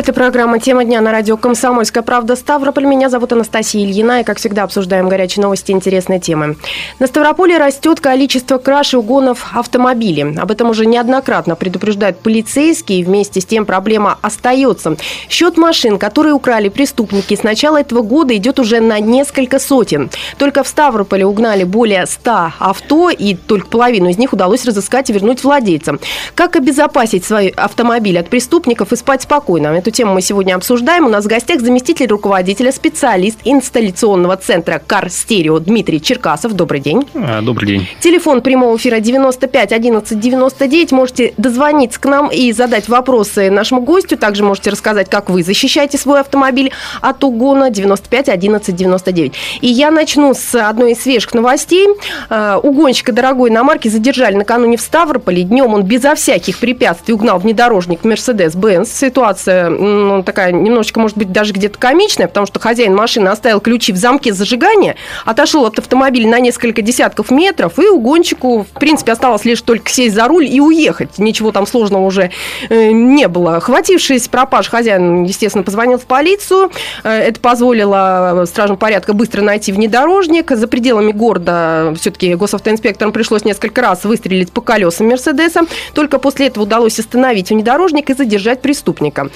Это программа «Тема дня» на радио «Комсомольская правда» Ставрополь. Меня зовут Анастасия Ильина, и, как всегда, обсуждаем горячие новости и интересные темы. На Ставрополе растет количество краж и угонов автомобилей. Об этом уже неоднократно предупреждают полицейские, и вместе с тем проблема остается. Счет машин, которые украли преступники, с начала этого года идет уже на несколько сотен. Только в Ставрополе угнали более 100 авто, и только половину из них удалось разыскать и вернуть владельцам. Как обезопасить свои автомобили от преступников и спать спокойно? Эту тему мы сегодня обсуждаем. У нас в гостях заместитель руководителя, специалист инсталляционного центра «Кар Стерео» Дмитрий Черкасов. Добрый день. А, добрый день. Телефон прямого эфира 95 11 99. Можете дозвониться к нам и задать вопросы нашему гостю. Также можете рассказать, как вы защищаете свой автомобиль от угона 95 11 99. И я начну с одной из свежих новостей. А, угонщика дорогой иномарки задержали накануне в Ставрополе. Днем он безо всяких препятствий угнал внедорожник Mercedes-Benz. Ситуация ну, такая немножечко, может быть, даже где-то комичная, потому что хозяин машины оставил ключи в замке зажигания, отошел от автомобиля на несколько десятков метров, и угонщику, в принципе, осталось лишь только сесть за руль и уехать. Ничего там сложного уже э, не было. Хватившись пропаж, хозяин, естественно, позвонил в полицию. Э, это позволило стражам порядка быстро найти внедорожник. За пределами города все-таки госавтоинспекторам пришлось несколько раз выстрелить по колесам Мерседеса. Только после этого удалось остановить внедорожник и задержать преступника.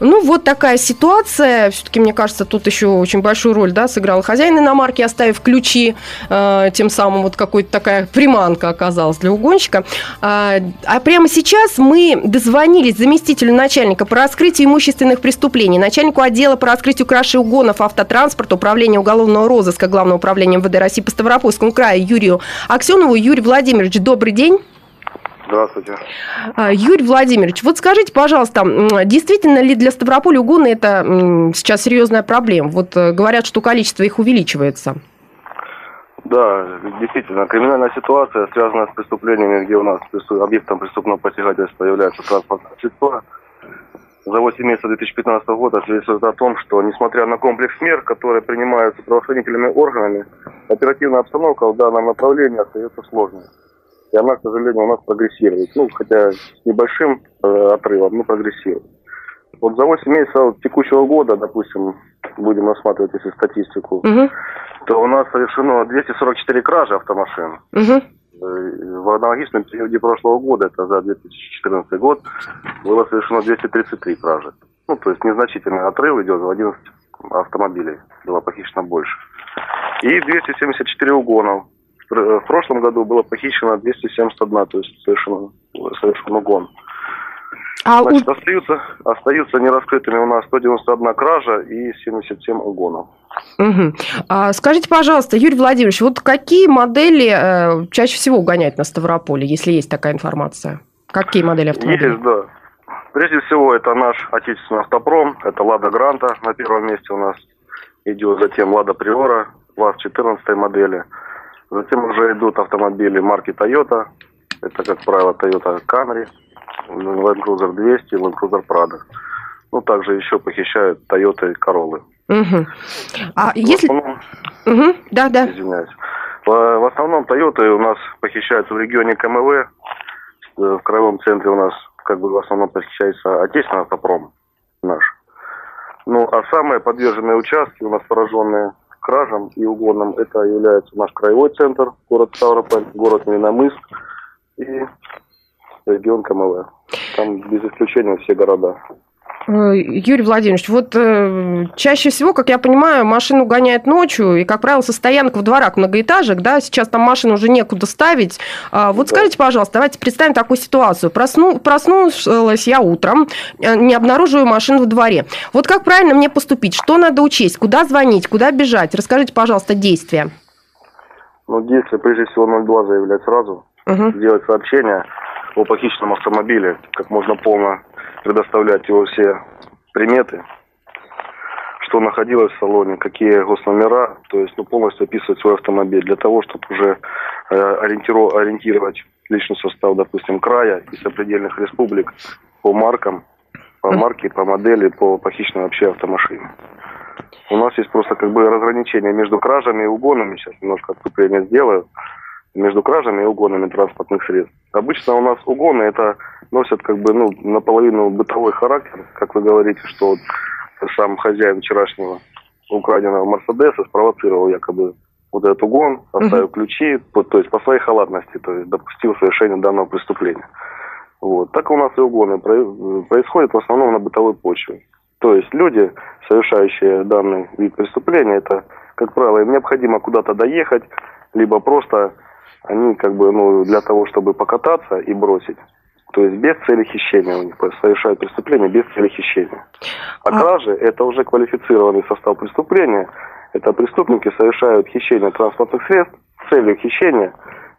Ну, вот такая ситуация. Все-таки, мне кажется, тут еще очень большую роль да, сыграл хозяин иномарки, оставив ключи. Э, тем самым вот какой-то такая приманка оказалась для угонщика. А, а прямо сейчас мы дозвонились заместителю начальника по раскрытию имущественных преступлений, начальнику отдела по раскрытию краж и угонов автотранспорта, управления уголовного розыска Главного управления МВД России по Ставропольскому краю Юрию Аксенову. Юрий Владимирович, добрый день. Здравствуйте. А, Юрий Владимирович, вот скажите, пожалуйста, действительно ли для Ставрополя угоны это сейчас серьезная проблема? Вот э, говорят, что количество их увеличивается. Да, действительно, криминальная ситуация связана с преступлениями, где у нас объектом преступного посягательства является транспортное средство. За 8 месяцев 2015 года свидетельствует о том, что несмотря на комплекс мер, которые принимаются правоохранительными органами, оперативная обстановка в данном направлении остается сложной и она, к сожалению, у нас прогрессирует. Ну, хотя с небольшим э, отрывом, но прогрессирует. Вот за 8 месяцев текущего года, допустим, будем рассматривать если статистику, угу. то у нас совершено 244 кражи автомашин. Угу. В аналогичном периоде прошлого года, это за 2014 год, было совершено 233 кражи. Ну, то есть незначительный отрыв идет в 11 автомобилей, было похищено больше. И 274 угонов в прошлом году было похищено 271, то есть совершенно, совершен угон. А Значит, у... остаются, остаются нераскрытыми у нас 191 кража и 77 угонов. Угу. А скажите, пожалуйста, Юрий Владимирович, вот какие модели э, чаще всего угоняют на Ставрополе, если есть такая информация? Какие модели автомобилей? Есть, да. Прежде всего, это наш отечественный автопром, это Лада Гранта на первом месте у нас идет, затем Лада Приора, класс 14 модели – Затем уже идут автомобили марки Toyota. Это, как правило, Toyota Camry, Land Cruiser 200, Land Cruiser Prado. Ну, также еще похищают Toyota Corolla. Угу. А в если... Основном... Угу. Да, да. Извиняюсь. В, в основном Toyota у нас похищаются в регионе КМВ. В краевом центре у нас как бы в основном похищается отечественный автопром наш. Ну, а самые подверженные участки у нас пораженные кражам и угонам. Это является наш краевой центр, город Ставрополь, город Миномыск и регион КМВ. Там без исключения все города. Э, Юрий Владимирович, вот э, чаще всего, как я понимаю, машину гоняют ночью, и, как правило, со стоянок в дворах многоэтажек, да, сейчас там машину уже некуда ставить. А, вот да. скажите, пожалуйста, давайте представим такую ситуацию. Просну, проснулась я утром, э, не обнаруживаю машину в дворе. Вот как правильно мне поступить? Что надо учесть? Куда звонить? Куда бежать? Расскажите, пожалуйста, действия. Ну, действия, прежде всего, 02 заявлять сразу, угу. сделать сообщение о похищенном автомобиле, как можно полно предоставлять его все приметы, что находилось в салоне, какие госномера, то есть ну, полностью описывать свой автомобиль для того, чтобы уже э, ориентировать личный состав, допустим, края и сопредельных республик по маркам, по марке, по модели, по похищенной вообще автомашине. У нас есть просто как бы разграничение между кражами и угонами. Сейчас немножко отступление сделаю. Между кражами и угонами транспортных средств. Обычно у нас угоны это носят как бы ну наполовину бытовой характер, как вы говорите, что вот сам хозяин вчерашнего украденного Мерседеса спровоцировал якобы вот этот угон, оставил угу. ключи, то есть по своей халатности, то есть допустил совершение данного преступления. Вот. Так у нас и угоны происходят в основном на бытовой почве. То есть люди, совершающие данный вид преступления, это, как правило, им необходимо куда-то доехать, либо просто они как бы, ну, для того, чтобы покататься и бросить. То есть без цели хищения у них совершают преступление без цели хищения. А, а кражи – это уже квалифицированный состав преступления. Это преступники совершают хищение транспортных средств с целью хищения,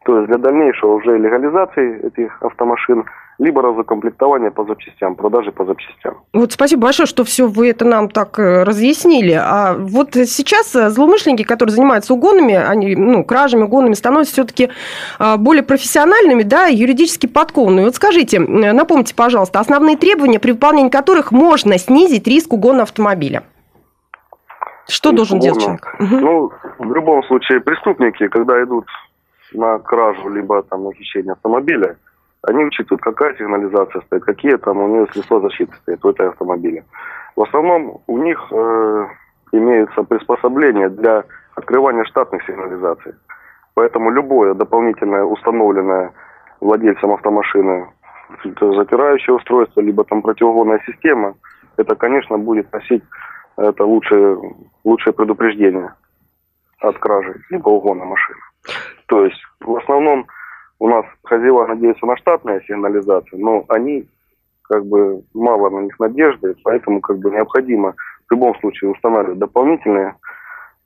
то есть для дальнейшего уже легализации этих автомашин – либо разукомплектование по запчастям, продажи по запчастям. Вот спасибо большое, что все вы это нам так э, разъяснили. А вот сейчас э, злоумышленники, которые занимаются угонами, они, ну, кражами, угонами, становятся все-таки а, более профессиональными, да, юридически подкованными. Вот скажите, напомните, пожалуйста, основные требования, при выполнении которых можно снизить риск угона автомобиля. Что риск должен угона. делать человек? Ну, в любом случае, преступники, когда идут на кражу, либо там на хищение автомобиля, они учитывают, какая сигнализация стоит, какие там у нее средства защиты стоят у этой автомобиля. В основном у них э, имеются приспособления для открывания штатных сигнализаций. Поэтому любое дополнительное установленное владельцем автомашины запирающее устройство, либо там противоугонная система, это, конечно, будет носить это лучшее, лучшее предупреждение от кражи, либо угона машины. То есть, в основном, у нас хозяева надеются на штатные сигнализации, но они как бы мало на них надежды, поэтому как бы необходимо в любом случае устанавливать дополнительные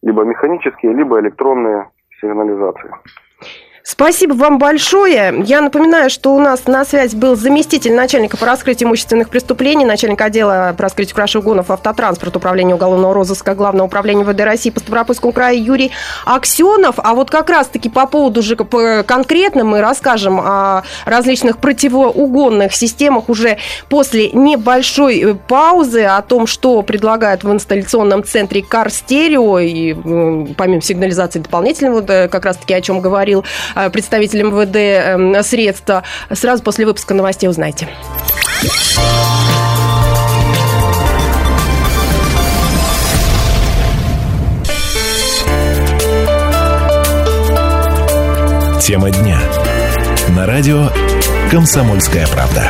либо механические, либо электронные сигнализации. Спасибо вам большое. Я напоминаю, что у нас на связь был заместитель начальника по раскрытию имущественных преступлений, начальник отдела по раскрытию краж угонов автотранспорта Управления уголовного розыска Главного управления ВД России по Ставропольскому краю Юрий Аксенов. А вот как раз-таки по поводу же конкретно мы расскажем о различных противоугонных системах уже после небольшой э, паузы, о том, что предлагают в инсталляционном центре Stereo, и помимо сигнализации дополнительного, как раз-таки о чем говорил представитель МВД эм, средства. Сразу после выпуска новостей узнаете. Тема дня. На радио «Комсомольская правда».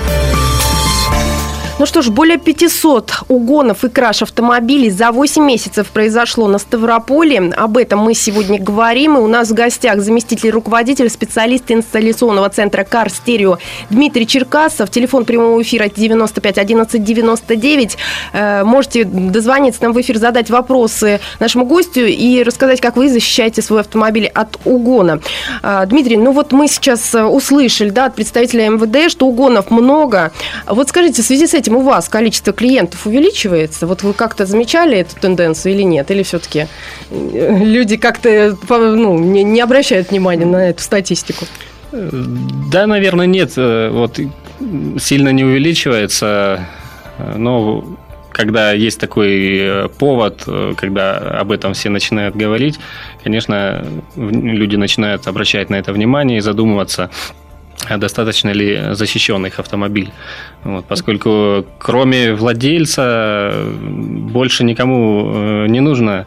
Ну что ж, более 500 угонов и краж автомобилей за 8 месяцев произошло на Ставрополе. Об этом мы сегодня говорим. И у нас в гостях заместитель руководителя, специалист инсталляционного центра Car Stereo Дмитрий Черкасов. Телефон прямого эфира 95 11 99. Можете дозвониться нам в эфир, задать вопросы нашему гостю и рассказать, как вы защищаете свой автомобиль от угона. Э, Дмитрий, ну вот мы сейчас услышали да, от представителя МВД, что угонов много. Вот скажите, в связи с этим у вас количество клиентов увеличивается? Вот вы как-то замечали эту тенденцию или нет? Или все-таки э, люди как-то ну, не, не обращают внимания на эту статистику? Да, наверное, нет. Э, вот сильно не увеличивается. Но когда есть такой э, повод, когда об этом все начинают говорить, конечно, люди начинают обращать на это внимание и задумываться, достаточно ли защищен их автомобиль. Вот, поскольку кроме владельца больше никому э, не нужно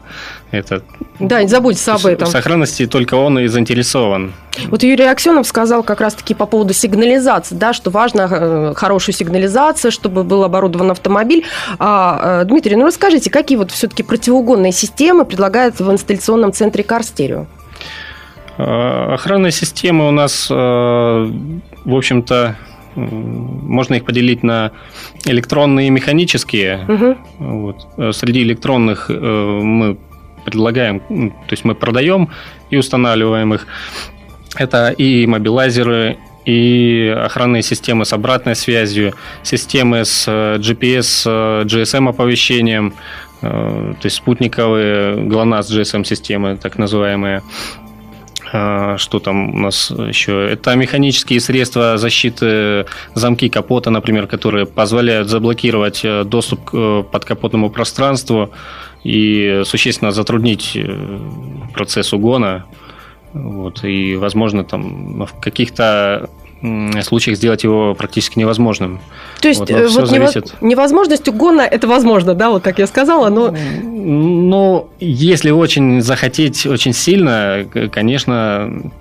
это... Да, не забудьте об этом. В сохранности только он и заинтересован. Вот Юрий Аксенов сказал как раз-таки по поводу сигнализации, да, что важно э, хорошую сигнализацию, чтобы был оборудован автомобиль. А, э, Дмитрий, ну расскажите, какие вот все-таки противоугонные системы предлагают в инсталляционном центре Карстерио? Э, охранные системы у нас, э, в общем-то, можно их поделить на электронные и механические. Угу. Вот. Э, среди электронных мы предлагаем, то есть мы продаем и устанавливаем их. Это и мобилайзеры, и охранные системы с обратной связью, системы с GPS, GSM оповещением, то есть спутниковые GLONASS GSM системы, так называемые. А, что там у нас еще? Это механические средства защиты замки капота, например, которые позволяют заблокировать э, доступ к э, подкапотному пространству и существенно затруднить э, процесс угона. Вот, и, возможно, там в каких-то случаях сделать его практически невозможным. То есть вот, э, вот зависит... невозможность угона это возможно, да, вот так я сказала, но... Ну, если очень захотеть очень сильно, конечно,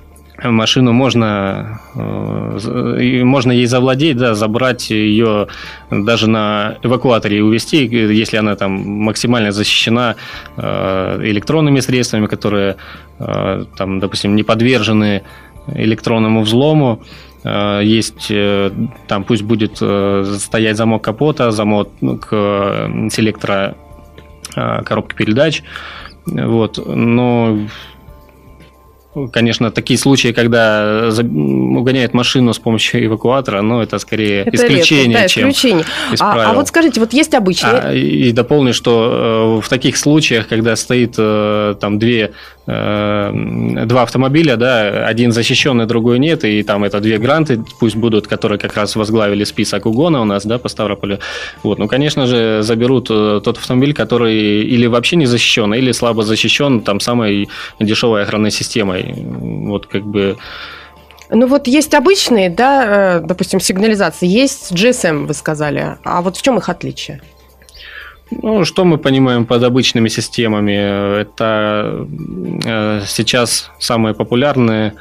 машину можно, э, можно ей завладеть, да, забрать ее даже на эвакуаторе и увезти, если она там максимально защищена э, электронными средствами, которые там, допустим, не подвержены электронному взлому. Э, есть, э, там пусть будет э, стоять замок капота, замок к селектора коробки передач. Вот. Но Конечно, такие случаи, когда угоняют машину с помощью эвакуатора, но это скорее это исключение, редко, да, чем исключение. из а, А вот скажите, вот есть обычные... А, и дополню, что в таких случаях, когда стоит там две два автомобиля, да, один защищенный, другой нет, и там это две гранты, пусть будут, которые как раз возглавили список угона у нас, да, по Ставрополю. Вот, ну, конечно же, заберут э, тот автомобиль, который или вообще не защищен, или слабо защищен, там, самой дешевой охранной системой. Вот, как бы... Ну вот есть обычные, да, э, допустим, сигнализации, есть GSM, вы сказали. А вот в чем их отличие? Ну, что мы понимаем под обычными системами? Это э, сейчас самые популярные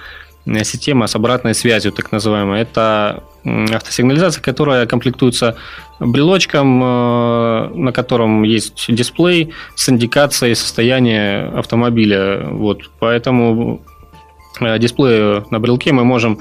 э, система с обратной связью, так называемая. Это автосигнализация, которая комплектуется брелочком, э, на котором есть дисплей с индикацией состояния автомобиля. Вот, поэтому дисплей на брелке мы можем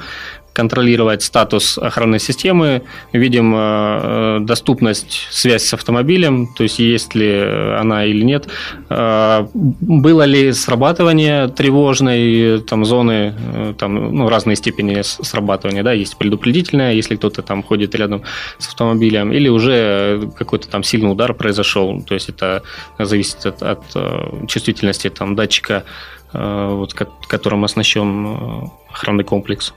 контролировать статус охранной системы, видим э, доступность, связь с автомобилем, то есть есть ли она или нет, э, было ли срабатывание тревожной там, зоны, э, там, ну, разные степени срабатывания, да, есть предупредительное, если кто-то там ходит рядом с автомобилем, или уже какой-то там сильный удар произошел, то есть это зависит от, от чувствительности там, датчика Э, вот, которым оснащен э, охранный комплекс.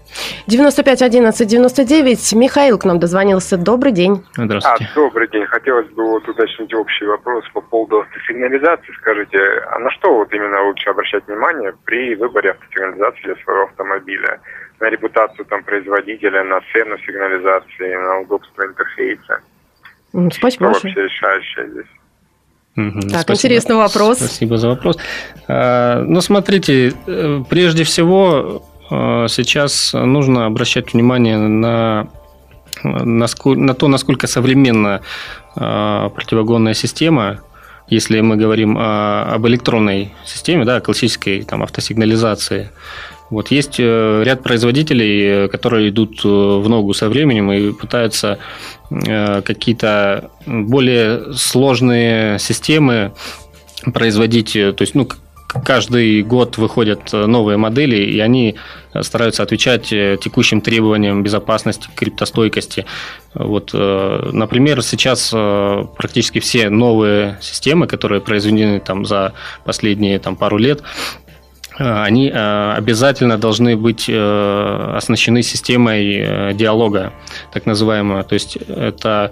95 11 99. Михаил к нам дозвонился. Добрый день. Здравствуйте. А, добрый день. Хотелось бы вот уточнить общий вопрос по поводу автосигнализации. Скажите, а на что вот именно лучше обращать внимание при выборе автосигнализации для своего автомобиля? На репутацию там производителя, на цену сигнализации, на удобство интерфейса? Спасибо Что вообще решающее здесь? Угу, так, спасибо. интересный вопрос. Спасибо за вопрос. А, ну, смотрите, э, прежде всего э, сейчас нужно обращать внимание на, на, то, насколько современна э, противогонная система, если мы говорим об электронной системе, да, классической там, автосигнализации. Вот есть ряд производителей, которые идут в ногу со временем и пытаются Э, какие-то более сложные системы производить, э, то есть, ну, каждый год выходят новые модели, и они стараются отвечать э, текущим требованиям безопасности, криптостойкости. Вот, например, сейчас практически все новые системы, которые произведены там, за последние там, пару лет, Э, они э, обязательно должны быть э, оснащены системой диалога, так называемого. То есть это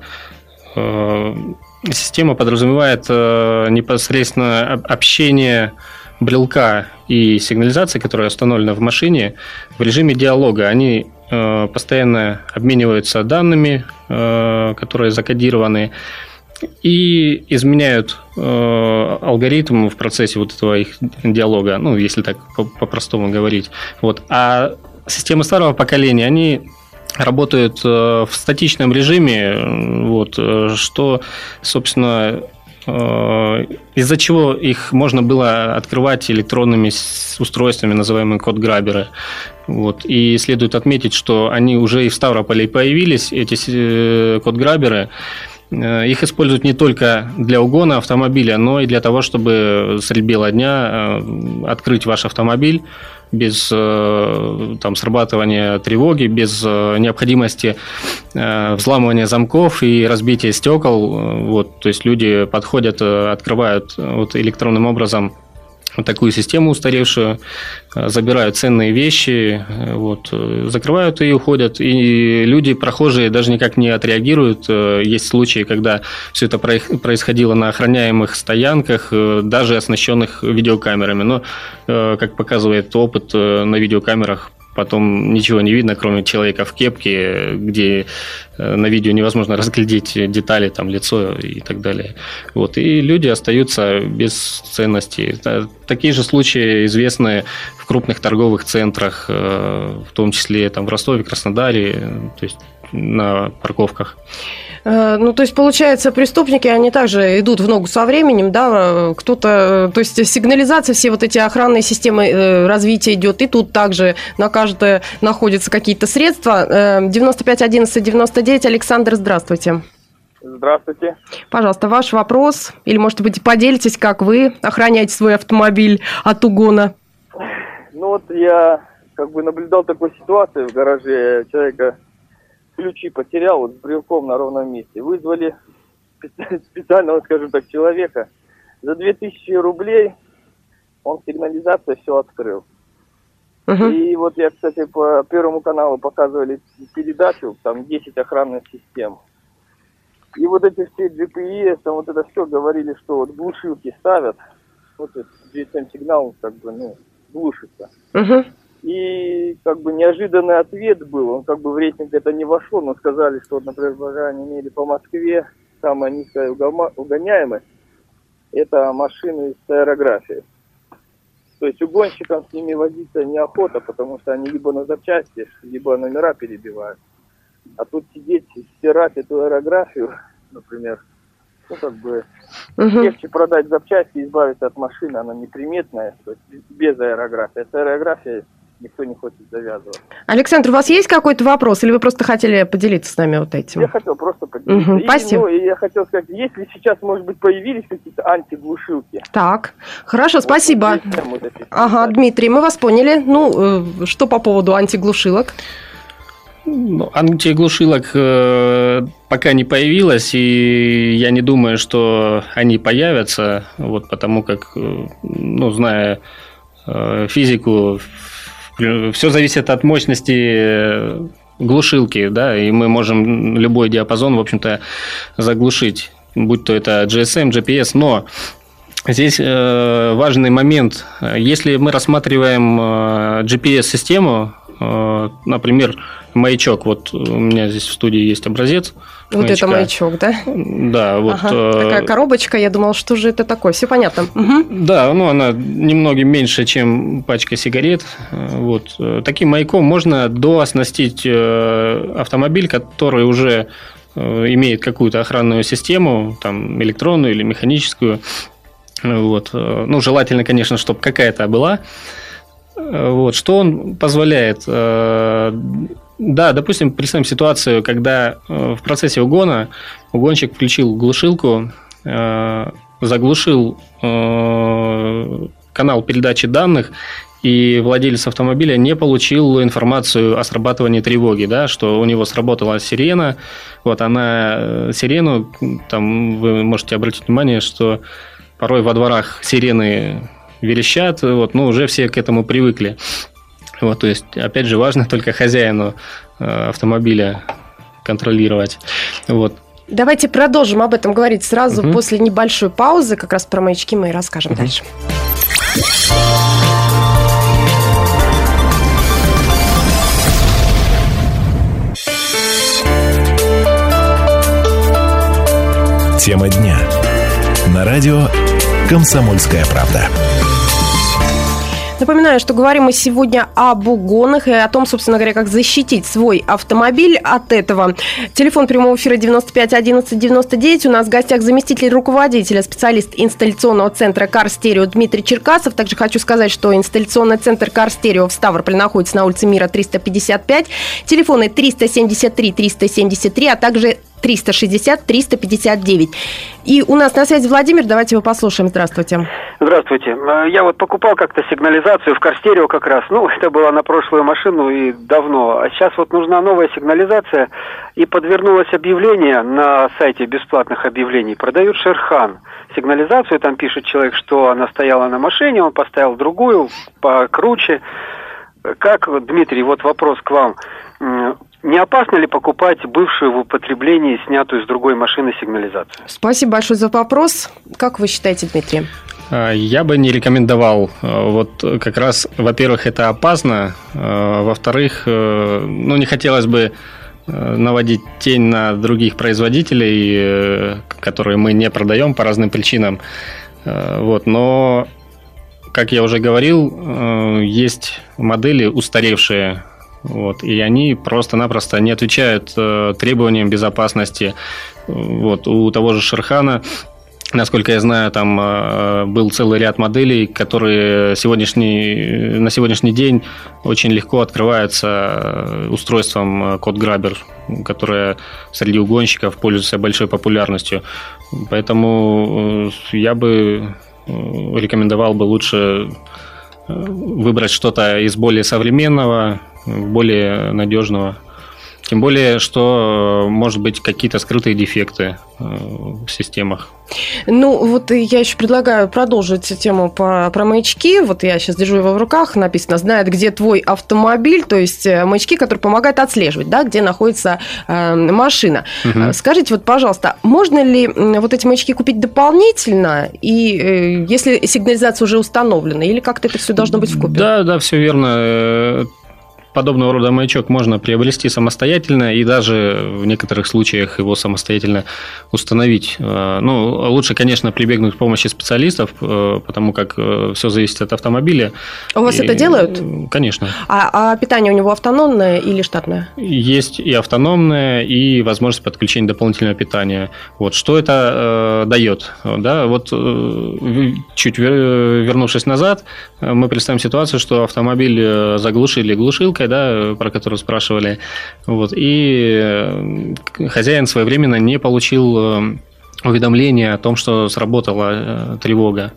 система подразумевает непосредственно общение брелка и сигнализации, которая установлена в машине, в режиме диалога. Они постоянно обмениваются данными, которые закодированы, и изменяют э, алгоритм в процессе вот этого их диалога, ну, если так по-простому говорить. Вот. А системы старого поколения, они работают э, в статичном режиме, вот, э, что, собственно, э, из-за чего их можно было открывать электронными устройствами, называемые код-граберы. Вот. И следует отметить, что они уже и в Ставрополе появились, эти э, код-граберы, Э, их используют не только для угона автомобиля, но и для того, чтобы средь бела дня э, открыть ваш автомобиль без э, там, срабатывания тревоги, без необходимости взламывания замков и разбития стекол. Вот, то есть люди подходят, открывают вот, электронным образом такую систему устаревшую, э, забирают ценные вещи, э, вот, э, закрывают и уходят. И люди, прохожие, даже никак не отреагируют. Есть случаи, когда все это происходило на охраняемых стоянках, даже оснащенных видеокамерами. Но, как показывает опыт, на видеокамерах потом ничего не видно, кроме человека в кепке, где э, на видео невозможно разглядеть детали, там, лицо и так далее. Вот. И люди остаются без ценности. Такие же случаи известны в крупных торговых центрах, э, в том числе там, в Ростове, Краснодаре, то есть на парковках. Э, ну, то есть, получается, преступники, они также идут в ногу со временем, да, кто-то, то есть, сигнализация, все вот эти охранные системы э, развития идет, и тут также на каждое находятся какие-то средства. 95 11 99, Александр, здравствуйте. Здравствуйте. Пожалуйста, ваш вопрос, или, может быть, поделитесь, как вы охраняете свой автомобиль от угона? Ну, вот я как бы наблюдал такую ситуацию в гараже человека ключи потерял вот с брелком на ровном месте. Вызвали специального, скажем так, человека. За 2000 рублей он сигнализация все открыл. Uh-huh. И вот я, кстати, по Первому каналу показывали передачу, там 10 охранных систем. И вот эти все GPS, там вот это все говорили, что вот глушилки ставят, вот этот GSM-сигнал как бы, ну, глушится. Uh-huh. И как бы неожиданный ответ был, он как бы в рейтинг это не вошло, но сказали, что, например, они имели по Москве самая низкая угоняемость, это машины с аэрографией. То есть угонщикам с ними возиться неохота, потому что они либо на запчасти, либо номера перебивают. А тут сидеть, стирать эту аэрографию, например, ну, как бы, угу. легче продать запчасти, избавиться от машины, она неприметная, то есть без аэрографии. С аэрографией никто не хочет завязывать. Александр, у вас есть какой-то вопрос, или вы просто хотели поделиться с нами вот этим? Я хотел просто поделиться. Угу, и, спасибо. Ну, и я хотел сказать, если сейчас, может быть, появились какие-то антиглушилки. Так, хорошо, вот спасибо. Вот ага, Дмитрий, мы вас поняли. Ну, э, что по поводу антиглушилок? Ну, антиглушилок э, пока не появилось, и я не думаю, что они появятся, вот потому как, э, ну, зная э, физику, все зависит от мощности э, глушилки, да, и мы можем любой диапазон, в общем-то, заглушить, будь то это GSM, GPS, но Здесь э, важный момент. Если мы рассматриваем э, GPS-систему, э, например, маячок, вот у меня здесь в студии есть образец, вот маячка. это маячок, да? Да, вот. Ага. Э, Такая коробочка, я думал, что же это такое, все понятно. Угу. Да, ну она немного меньше, чем пачка сигарет. Вот. Таким маяком можно дооснастить э, автомобиль, который уже э, имеет какую-то охранную систему, там электронную или механическую. Вот. Ну, желательно, конечно, чтобы какая-то была. Вот. Что он позволяет? Да, допустим, представим ситуацию, когда э, в процессе угона угонщик включил глушилку, э, заглушил э, канал передачи данных, и владелец автомобиля не получил информацию о срабатывании тревоги, да, что у него сработала сирена. Вот она, сирену, там вы можете обратить внимание, что порой во дворах сирены верещат, вот, но уже все к этому привыкли. Вот, то есть, опять же, важно только хозяину э, автомобиля контролировать. Вот. Давайте продолжим об этом говорить сразу угу. после небольшой паузы. Как раз про маячки мы и расскажем угу. дальше. Тема дня. На радио «Комсомольская правда». Напоминаю, что говорим мы сегодня об угонах и о том, собственно говоря, как защитить свой автомобиль от этого. Телефон прямого эфира 95 11 99. У нас в гостях заместитель руководителя, специалист инсталляционного центра Stereo Дмитрий Черкасов. Также хочу сказать, что инсталляционный центр Stereo в Ставрополе находится на улице Мира 355. Телефоны 373 373, а также 360 359. И у нас на связи Владимир, давайте его послушаем. Здравствуйте. Здравствуйте. Э, я вот покупал как-то сигнализацию в Карстерио как раз. Ну, это было на прошлую машину и давно. А сейчас вот нужна новая сигнализация. И подвернулось объявление на сайте бесплатных объявлений. Продают Шерхан сигнализацию. Там пишет человек, что она стояла на машине, он поставил другую, покруче. Как, Дмитрий, вот вопрос к вам. Не опасно ли покупать бывшую в употреблении, снятую с другой машины сигнализацию? Спасибо большое за вопрос. Как вы считаете, Дмитрий? А, я бы не рекомендовал. А, вот как раз, во-первых, это опасно. А, во-вторых, э, ну, не хотелось бы э, наводить тень на других производителей, э, которые мы не продаем по разным причинам. Вот, но, как я уже говорил, есть модели устаревшие, вот, и они просто-напросто не отвечают э, требованиям безопасности. Вот, у того же Шерхана Насколько я знаю, там э, был целый ряд моделей, которые сегодняшний, на сегодняшний день очень легко открываются устройством код которое среди угонщиков пользуется большой популярностью. Поэтому э, я бы э, рекомендовал бы лучше выбрать что-то из более современного, более надежного. Тем более, что, может быть, какие-то скрытые дефекты в системах. Ну, вот я еще предлагаю продолжить тему по, про маячки. Вот я сейчас держу его в руках, написано, знает, где твой автомобиль, то есть э, маячки, которые помогают отслеживать, да, где находится э, машина. Угу. Скажите, вот, пожалуйста, можно ли вот эти маячки купить дополнительно, и э, если сигнализация уже установлена, или как-то это все должно быть в купе? Да, да, все верно э, подобного рода маячок можно приобрести самостоятельно и даже в некоторых случаях его самостоятельно установить. Э, ну, лучше, конечно, прибегнуть к помощи специалистов, э, потому как э, все зависит от автомобиля. У вас и... это делают? Конечно. А, а питание у него автономное или штатное? Есть и автономное, и возможность подключения дополнительного питания. Вот что это э, дает? Да, вот э, чуть вернувшись назад, мы представим ситуацию, что автомобиль заглушили глушилкой, Киевской, да, про которую спрашивали. Вот, и э, хозяин своевременно не получил э, уведомление о том, что сработала э, тревога.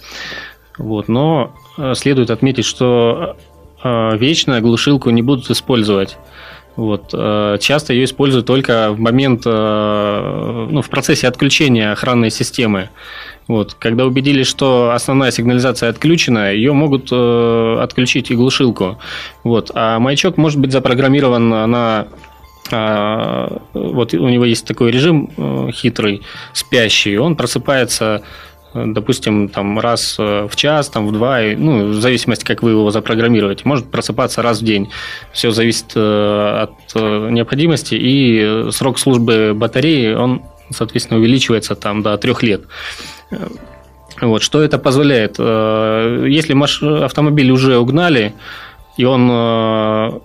Вот, но следует отметить, что вечно глушилку не будут использовать. Вот. Часто ее используют только в момент, ну, в процессе отключения охранной системы. Вот. Когда убедились, что основная сигнализация отключена, ее могут э, отключить и глушилку. Вот. А маячок может быть запрограммирован на а, вот у него есть такой режим э, хитрый, спящий, он просыпается допустим, там раз э, в час, там в два, ну, в зависимости, как вы его запрограммируете, может просыпаться раз в день. Все зависит от необходимости, и срок службы батареи, он, соответственно, увеличивается там до трех лет. Вот, что это позволяет? Э, если маш... автомобиль уже угнали, и он, э,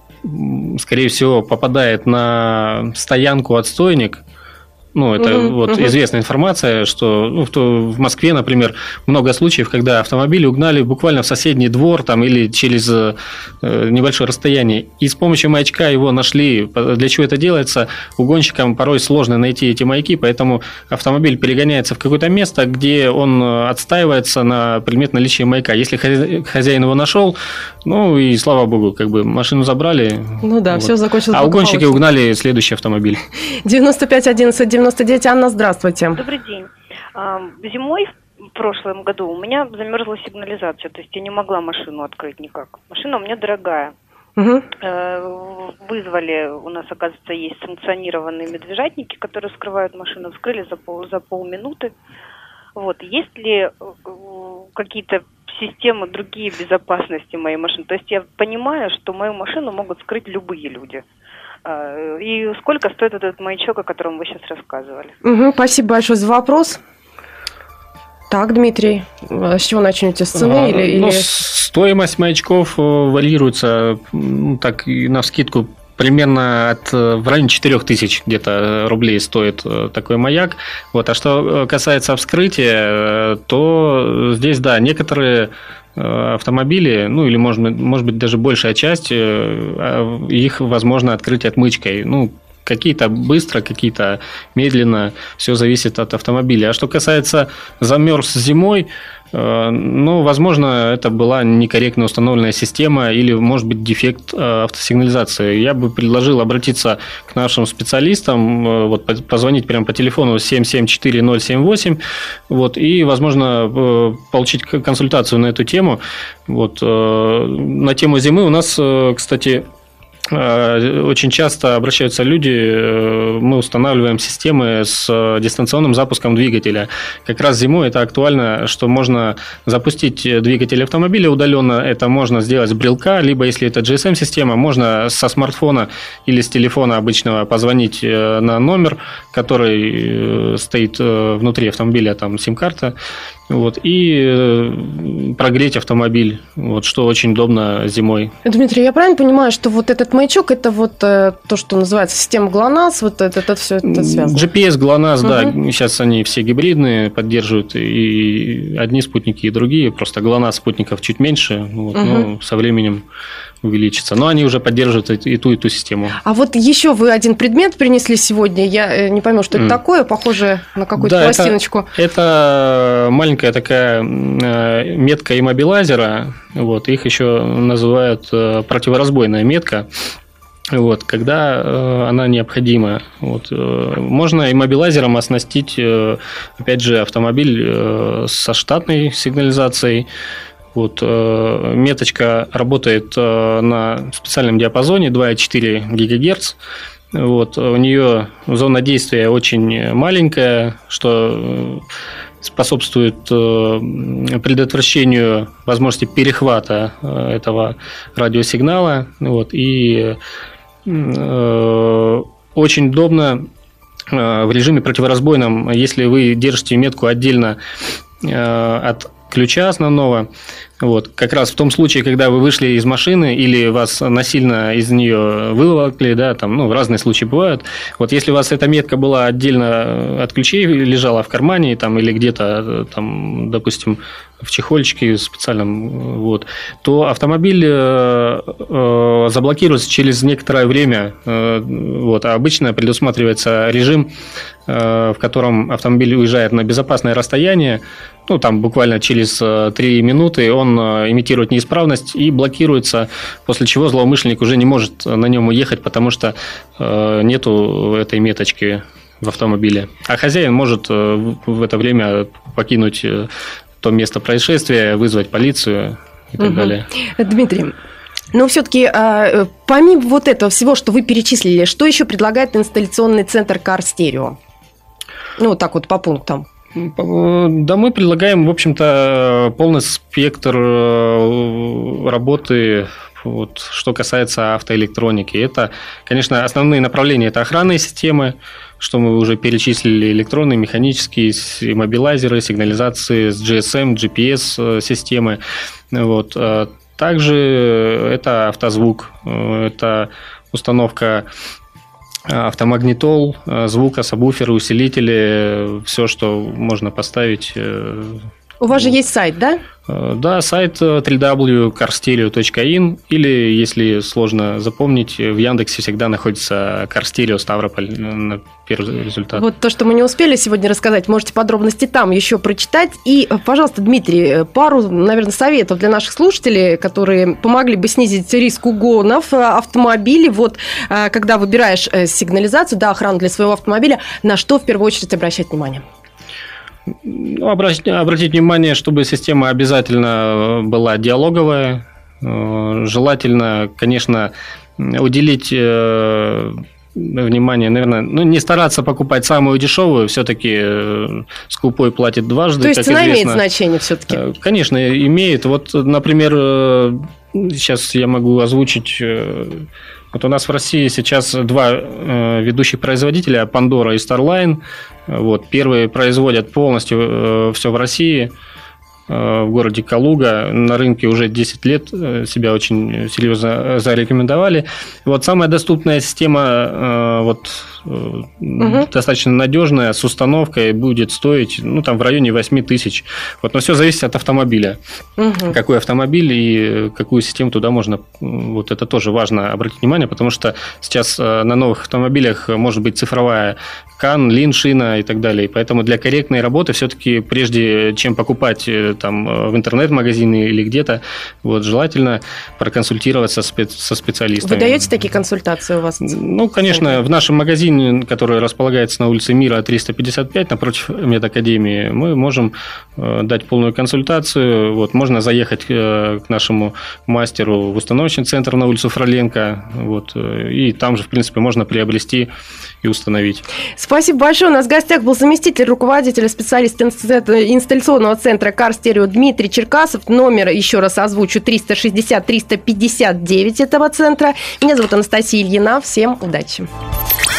скорее всего, попадает на стоянку отстойник, ну, это угу, вот угу. известная информация, что ну, в, в Москве, например, много случаев, когда автомобили угнали буквально в соседний двор там, или через э, небольшое расстояние. И с помощью маячка его нашли. Для чего это делается? Угонщикам порой сложно найти эти маяки, поэтому автомобиль перегоняется в какое-то место, где он отстаивается на предмет наличия маяка. Если хозяин его нашел, ну и слава богу, как бы машину забрали. Ну да, вот. все закончилось. А угонщики угнали следующий автомобиль. 95 11 99. Анна, здравствуйте. Добрый день. Зимой в прошлом году у меня замерзла сигнализация, то есть я не могла машину открыть никак. Машина у меня дорогая. Угу. Вызвали, у нас, оказывается, есть санкционированные медвежатники, которые вскрывают машину, вскрыли за, пол, за полминуты. Вот. Есть ли э, какие-то системы другие безопасности моей машины? То есть я понимаю, что мою машину могут скрыть любые люди. А, и сколько стоит этот маячок, о котором вы сейчас рассказывали? Угу, спасибо большое за вопрос. Так, Дмитрий, а с чего начнете? С цены а, или, ну, или... Стоимость маячков э, варьируется, ну, так, на вскидку примерно от, э, в районе 4000 где-то рублей стоит э, такой маяк. Вот. А что касается вскрытия, то здесь, да, некоторые Э, автомобили, ну или может, может быть даже большая часть, э, а, их возможно открыть отмычкой. Ну, какие-то быстро, какие-то медленно. Все зависит от автомобиля. А что касается замерз зимой, Э, ну, возможно, это была некорректно установленная система или, может быть, дефект э, автосигнализации. Я бы предложил обратиться к нашим специалистам, э, вот, позвонить прямо по телефону 774-078, вот, и, возможно, получить консультацию на эту тему. Вот, на тему зимы у нас, кстати, Э, очень часто обращаются люди, э, мы устанавливаем системы с э, дистанционным запуском двигателя. Как раз зимой это актуально, что можно запустить двигатель автомобиля удаленно, это можно сделать с брелка, либо если это GSM-система, можно со смартфона или с телефона обычного позвонить на номер, который стоит внутри автомобиля, там сим-карта, вот, и э, прогреть автомобиль, вот, что очень удобно зимой. Дмитрий, я правильно понимаю, что вот этот маячок, это вот э, то, что называется система ГЛОНАСС, вот это, это все это связано? GPS, ГЛОНАСС, угу. да, сейчас они все гибридные, поддерживают и одни спутники, и другие, просто ГЛОНАСС спутников чуть меньше, вот, угу. но со временем увеличится. Но они уже поддерживают и ту, и ту систему. А вот еще вы один предмет принесли сегодня. Я э, не пойму, что это mm. такое, похоже на какую-то да, пластиночку. Это, это маленькая такая э, метка иммобилайзера. Вот, их еще называют э, противоразбойная метка. Вот, когда э, она необходима. Вот, э, можно иммобилайзером оснастить, э, опять же, автомобиль э, со штатной сигнализацией, вот, э, меточка работает э, на специальном диапазоне 2,4 ГГц. Вот, у нее зона действия очень маленькая, что э, способствует предотвращению возможности перехвата этого радиосигнала. Вот, и очень удобно в режиме противоразбойном, если вы держите метку отдельно от ключа основного. Вот. Как раз в том случае, когда вы вышли из машины или вас насильно из нее выволокли, да, там, ну, разные случаи бывают. Вот если у вас эта метка была отдельно от ключей, лежала в кармане там, или где-то, там, допустим, в чехольчике специальном, вот, то автомобиль э, э, заблокируется через некоторое время. Э, вот, а обычно предусматривается режим, в котором автомобиль уезжает на безопасное расстояние, ну, там буквально через 3 минуты он имитирует неисправность и блокируется, после чего злоумышленник уже не может на нем уехать, потому что нету этой меточки в автомобиле. А хозяин может в это время покинуть то место происшествия, вызвать полицию и так угу. далее. Дмитрий, но все-таки а, помимо вот этого всего, что вы перечислили, что еще предлагает инсталляционный центр Car Stereo? Ну, вот так вот по пунктам. Да, мы предлагаем, в общем-то, полный спектр э, работы вот, что касается автоэлектроники. Это, конечно, основные направления – это охранные системы, что мы уже перечислили, электронные, механические, иммобилайзеры, сигнализации с GSM, GPS-системы. Э, вот. А также это автозвук, э, это установка э, автомагнитол, звука, сабвуферы, усилители, все, что можно поставить у вас же есть сайт, да? Э, да, сайт э, www.carstereo.in или, если сложно запомнить, в Яндексе всегда находится Carstereo Ставрополь э, на первый результат. Вот то, что мы не успели сегодня рассказать, можете подробности там еще прочитать. И, пожалуйста, Дмитрий, пару, наверное, советов для наших слушателей, которые помогли бы снизить риск угонов автомобилей. Вот когда выбираешь сигнализацию, да, охрану для своего автомобиля, на что в первую очередь обращать внимание? Ну, обратить, обратить внимание, чтобы система обязательно была диалоговая. Э, желательно, конечно, уделить э, внимание, наверное, ну, не стараться покупать самую дешевую, все-таки э, скупой платит дважды. То есть цена известно. имеет значение все-таки? Конечно, имеет. Вот, например, сейчас я могу озвучить вот у нас в России сейчас два э, ведущих производителя, Pandora и Starline. Вот, первые производят полностью э, все в России. в городе Калуга. На рынке уже 10 лет себя очень серьезно зарекомендовали. Вот самая доступная система вот, угу. достаточно надежная, с установкой, будет стоить ну, там, в районе 8 тысяч. Вот, но все зависит от автомобиля. Угу. Какой автомобиль и какую систему туда можно... Вот это тоже важно обратить внимание, потому что сейчас на новых автомобилях может быть цифровая кан, лин, шина и так далее. Поэтому для корректной работы все-таки прежде чем покупать э, там э, в интернет-магазине или где-то, вот желательно проконсультироваться со специалистами. Вы даете такие консультации у вас? Ну, конечно, в нашем магазине, который располагается на улице Мира 355 напротив медакадемии, мы можем э, дать полную консультацию. Вот, можно заехать к нашему мастеру в установочный центр на улицу Фроленко, вот, и там же, в принципе, можно приобрести и установить. Спасибо большое. У нас в гостях был заместитель руководителя специалист инсталляционного центра Stereo Дмитрий Черкасов. Номер, еще раз озвучу, 360-359 этого центра. Меня зовут Анастасия Ильина. Всем удачи.